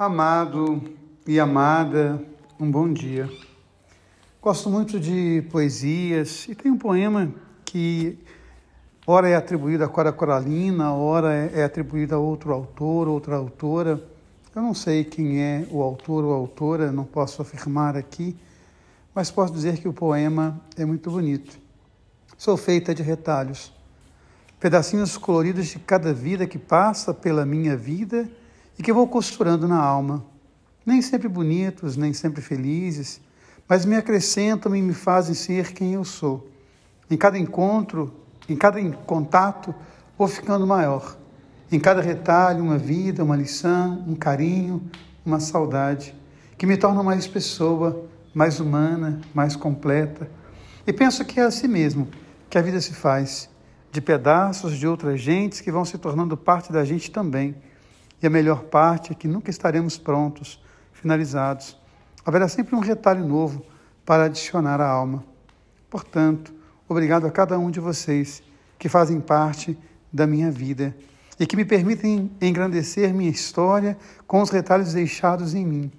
Amado e amada, um bom dia. Gosto muito de poesias e tem um poema que ora é atribuído a Cora Coralina, ora é atribuído a outro autor, outra autora. Eu não sei quem é o autor ou autora, não posso afirmar aqui, mas posso dizer que o poema é muito bonito. Sou feita de retalhos, pedacinhos coloridos de cada vida que passa pela minha vida e que vou costurando na alma. Nem sempre bonitos, nem sempre felizes, mas me acrescentam e me fazem ser quem eu sou. Em cada encontro, em cada contato, vou ficando maior. Em cada retalho, uma vida, uma lição, um carinho, uma saudade, que me torna mais pessoa, mais humana, mais completa. E penso que é assim mesmo que a vida se faz, de pedaços de outras gentes que vão se tornando parte da gente também e a melhor parte é que nunca estaremos prontos, finalizados. Haverá sempre um retalho novo para adicionar à alma. Portanto, obrigado a cada um de vocês que fazem parte da minha vida e que me permitem engrandecer minha história com os retalhos deixados em mim,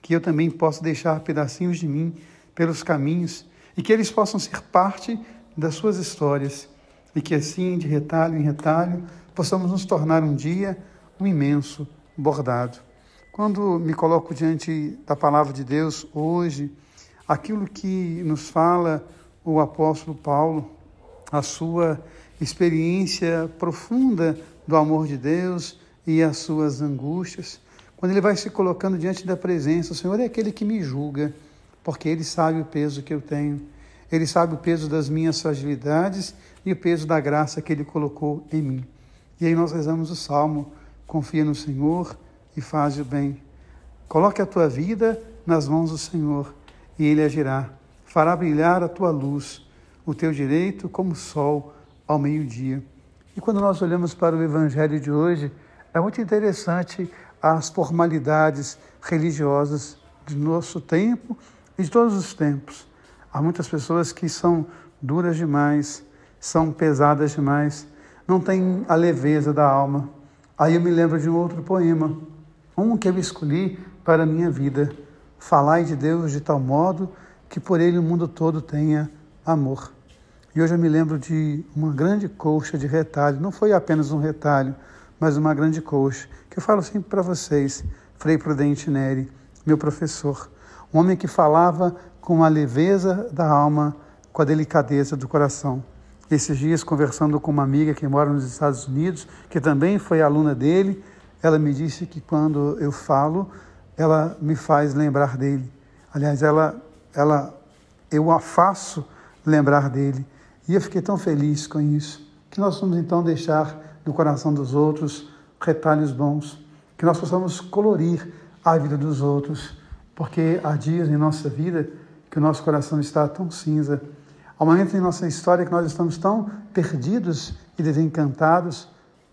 que eu também possa deixar pedacinhos de mim pelos caminhos e que eles possam ser parte das suas histórias e que assim, de retalho em retalho, possamos nos tornar um dia um imenso bordado. Quando me coloco diante da palavra de Deus hoje, aquilo que nos fala o apóstolo Paulo, a sua experiência profunda do amor de Deus e as suas angústias, quando ele vai se colocando diante da presença, o Senhor é aquele que me julga, porque ele sabe o peso que eu tenho. Ele sabe o peso das minhas fragilidades e o peso da graça que ele colocou em mim. E aí nós rezamos o salmo confia no Senhor e faz o bem. Coloque a tua vida nas mãos do Senhor e Ele agirá. Fará brilhar a tua luz, o teu direito como sol ao meio-dia. E quando nós olhamos para o Evangelho de hoje, é muito interessante as formalidades religiosas de nosso tempo e de todos os tempos. Há muitas pessoas que são duras demais, são pesadas demais, não têm a leveza da alma. Aí eu me lembro de um outro poema, um que eu escolhi para a minha vida. Falai de Deus de tal modo que por ele o mundo todo tenha amor. E hoje eu me lembro de uma grande colcha de retalho, não foi apenas um retalho, mas uma grande colcha, que eu falo sempre para vocês, Frei Prudente Neri, meu professor, um homem que falava com a leveza da alma, com a delicadeza do coração. Esses dias, conversando com uma amiga que mora nos Estados Unidos, que também foi aluna dele, ela me disse que quando eu falo, ela me faz lembrar dele. Aliás, ela, ela, eu a faço lembrar dele. E eu fiquei tão feliz com isso. Que nós vamos então deixar no coração dos outros retalhos bons, que nós possamos colorir a vida dos outros, porque há dias em nossa vida que o nosso coração está tão cinza Há momentos em nossa história que nós estamos tão perdidos e desencantados,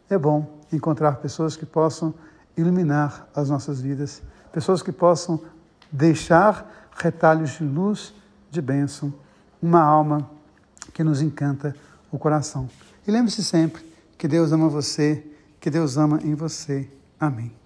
é bom encontrar pessoas que possam iluminar as nossas vidas, pessoas que possam deixar retalhos de luz, de bênção, uma alma que nos encanta o coração. E lembre-se sempre que Deus ama você, que Deus ama em você. Amém.